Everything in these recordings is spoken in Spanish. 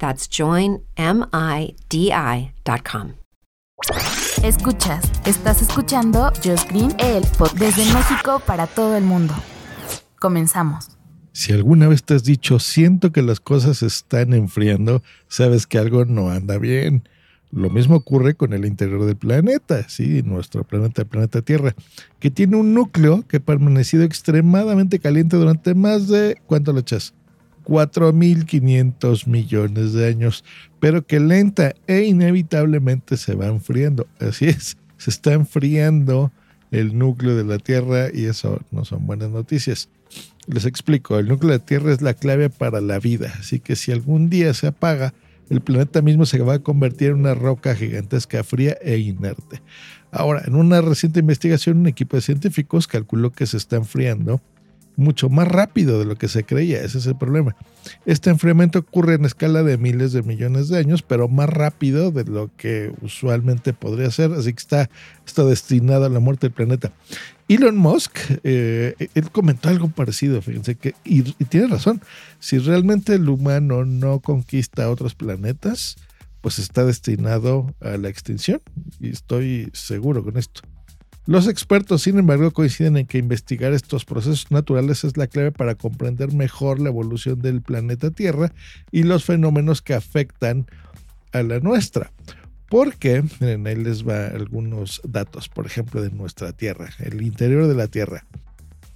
That's joinmidi.com. Escuchas, estás escuchando Just Green, el podcast desde México para todo el mundo. Comenzamos. Si alguna vez te has dicho, siento que las cosas se están enfriando, sabes que algo no anda bien. Lo mismo ocurre con el interior del planeta, sí, nuestro planeta, el planeta Tierra, que tiene un núcleo que ha permanecido extremadamente caliente durante más de, ¿cuánto le echas? 4.500 millones de años, pero que lenta e inevitablemente se va enfriando. Así es, se está enfriando el núcleo de la Tierra y eso no son buenas noticias. Les explico, el núcleo de la Tierra es la clave para la vida, así que si algún día se apaga, el planeta mismo se va a convertir en una roca gigantesca, fría e inerte. Ahora, en una reciente investigación, un equipo de científicos calculó que se está enfriando mucho más rápido de lo que se creía. Ese es el problema. Este enfriamiento ocurre en escala de miles de millones de años, pero más rápido de lo que usualmente podría ser. Así que está, está destinado a la muerte del planeta. Elon Musk, eh, él comentó algo parecido, fíjense que, y, tiene razón, si realmente el humano no conquista otros planetas, pues está destinado a la extinción. Y estoy seguro con esto. Los expertos, sin embargo, coinciden en que investigar estos procesos naturales es la clave para comprender mejor la evolución del planeta Tierra y los fenómenos que afectan a la nuestra. Porque, miren, ahí les va algunos datos, por ejemplo, de nuestra Tierra, el interior de la Tierra.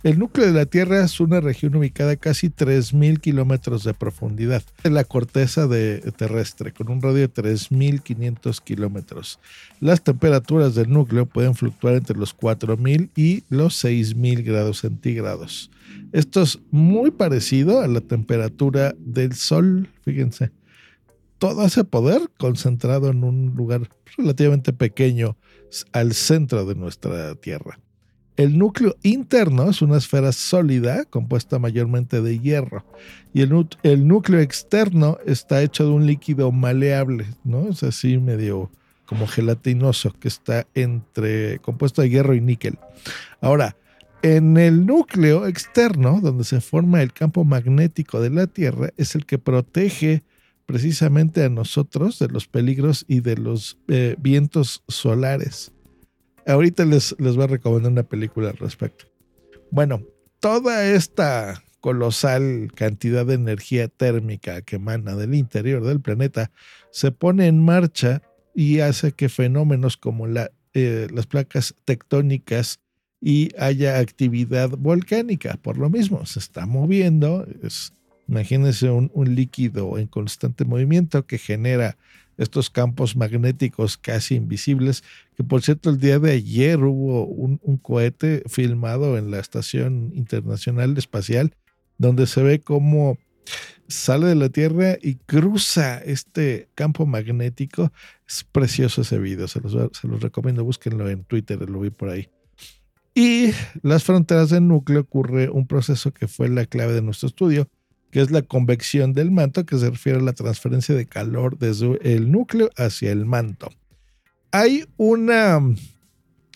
El núcleo de la Tierra es una región ubicada a casi 3.000 kilómetros de profundidad en la corteza de, terrestre, con un radio de 3.500 kilómetros. Las temperaturas del núcleo pueden fluctuar entre los 4.000 y los 6.000 grados centígrados. Esto es muy parecido a la temperatura del Sol, fíjense. Todo ese poder concentrado en un lugar relativamente pequeño al centro de nuestra Tierra. El núcleo interno es una esfera sólida compuesta mayormente de hierro y el, núcleo externo está hecho de un líquido maleable, ¿no? Es así medio como gelatinoso que está entre compuesto de hierro y níquel. Ahora, en el núcleo externo, donde se forma el campo magnético de la Tierra, es el que protege precisamente a nosotros de los peligros y de los eh, vientos solares. Ahorita les, les voy a recomendar una película al respecto. Bueno, toda esta colosal cantidad de energía térmica que emana del interior del planeta se pone en marcha y hace que fenómenos como eh, las placas tectónicas y haya actividad volcánica. Por lo mismo, se está moviendo. Imagínense un líquido en constante movimiento que genera estos campos magnéticos casi invisibles, que por cierto el día de ayer hubo un, cohete filmado en la Estación Internacional Espacial, donde se ve cómo sale de la Tierra y cruza este campo magnético. Es precioso ese video, se los, se los recomiendo, búsquenlo en Twitter, lo vi por ahí. Y las fronteras del núcleo ocurre un proceso que fue la clave de nuestro estudio, que es la convección del manto, que se refiere a la transferencia de calor desde el núcleo hacia el manto. Hay una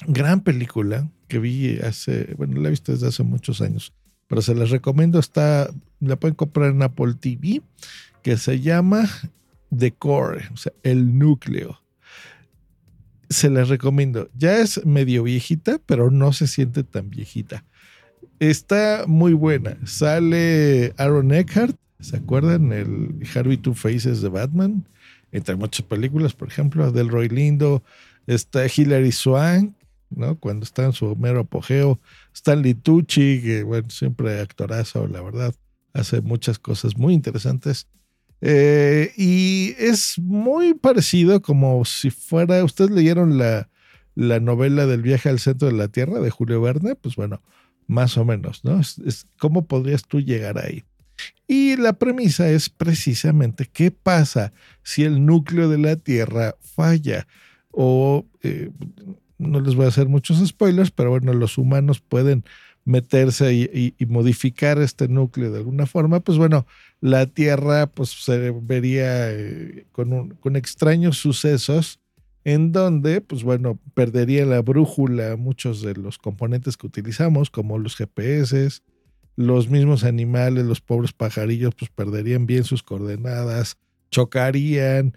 gran película que vi hace, bueno, la he visto desde hace muchos años, pero se las recomiendo, está, la pueden comprar en Apple TV, que se llama The Core, o sea, el núcleo. Se las recomiendo. Ya es medio viejita, pero no se siente tan viejita. Está muy buena. Sale Aaron Eckhart, ¿se acuerdan? El Harvey Two Faces de Batman. Entre muchas películas, por ejemplo, Del Roy Lindo, Está Hilary Swank, ¿no? Cuando está en su mero apogeo. Stanley Tucci, que bueno, siempre actorazo, la verdad. Hace muchas cosas muy interesantes. Eh, y es muy parecido como si fuera, ustedes leyeron la, la novela del viaje al centro de la Tierra de Julio Verne, pues bueno, más o menos, ¿no? Es, ¿Cómo podrías tú llegar ahí? Y la premisa es precisamente qué pasa si el núcleo de la Tierra falla o eh, no les voy a hacer muchos spoilers, pero bueno, los humanos pueden meterse y, modificar este núcleo de alguna forma, pues bueno, la Tierra pues se vería eh, con, con extraños sucesos en donde, pues bueno, perdería la brújula muchos de los componentes que utilizamos, como los GPS, los mismos animales, los pobres pajarillos, pues perderían bien sus coordenadas, chocarían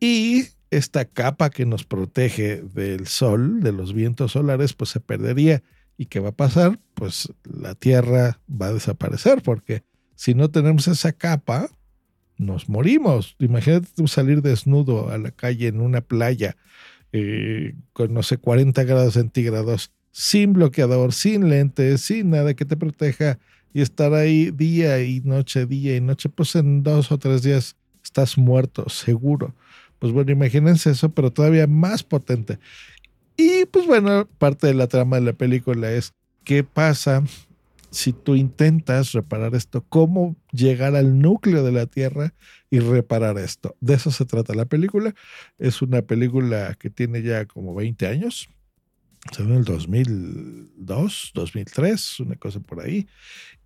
y esta capa que nos protege del sol, de los vientos solares, pues se perdería. ¿Y qué va a pasar? Pues la Tierra va a desaparecer porque si no tenemos esa capa, nos morimos. Imagínate salir desnudo a la calle en una playa eh, con, no sé, 40 grados centígrados, sin bloqueador, sin lentes, sin nada que te proteja y estar ahí día y noche, día y noche, pues en dos o tres días estás muerto, seguro. Pues bueno, imagínense eso, pero todavía más potente. Y pues bueno, parte de la trama de la película es qué pasa si tú intentas reparar esto, cómo llegar al núcleo de la Tierra y reparar esto. De eso se trata la película. Es una película que tiene ya como 20 años. Se en el 2002, 2003, una cosa por ahí.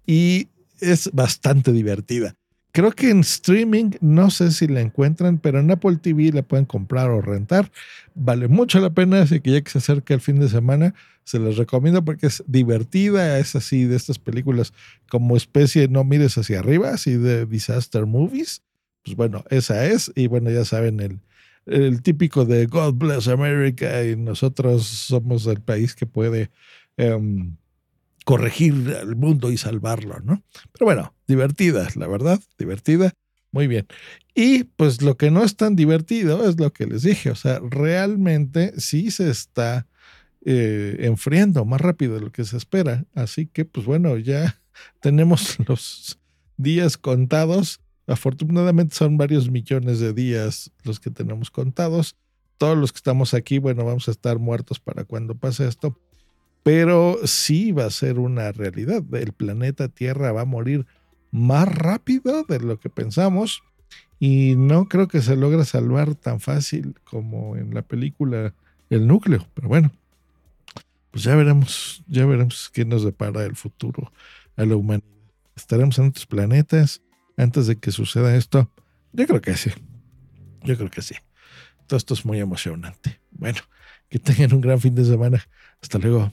Y es bastante divertida. Creo que en streaming, no sé si la encuentran, pero en Apple TV la pueden comprar o rentar. Vale mucho la pena, así que ya que se acerca el fin de semana, se les recomiendo porque es divertida, es así de estas películas como especie no mires hacia arriba, así de disaster movies. Pues bueno, esa es. Y bueno, ya saben, el, el típico de God bless America y nosotros somos el país que puede em, corregir al mundo y salvarlo, ¿no? Pero bueno, divertida, la verdad, divertida. Muy bien. Y pues lo que no es tan divertido es lo que les dije, o sea, realmente sí se está eh, enfriando más rápido de lo que se espera. Así que pues bueno, ya tenemos los días contados. Afortunadamente son varios millones de días los que tenemos contados. Todos los que estamos aquí, bueno, vamos a estar muertos para cuando pase esto pero sí va a ser una realidad. El planeta Tierra va a morir más rápido de lo que pensamos y no creo que se logre salvar tan fácil como en la película El núcleo. Pero bueno, pues ya veremos, ya veremos qué nos depara el futuro a la humanidad. ¿Estaremos en otros planetas antes de que suceda esto? Yo creo que sí. Yo creo que sí. Todo esto es muy emocionante. Bueno, que tengan un gran fin de semana. Hasta luego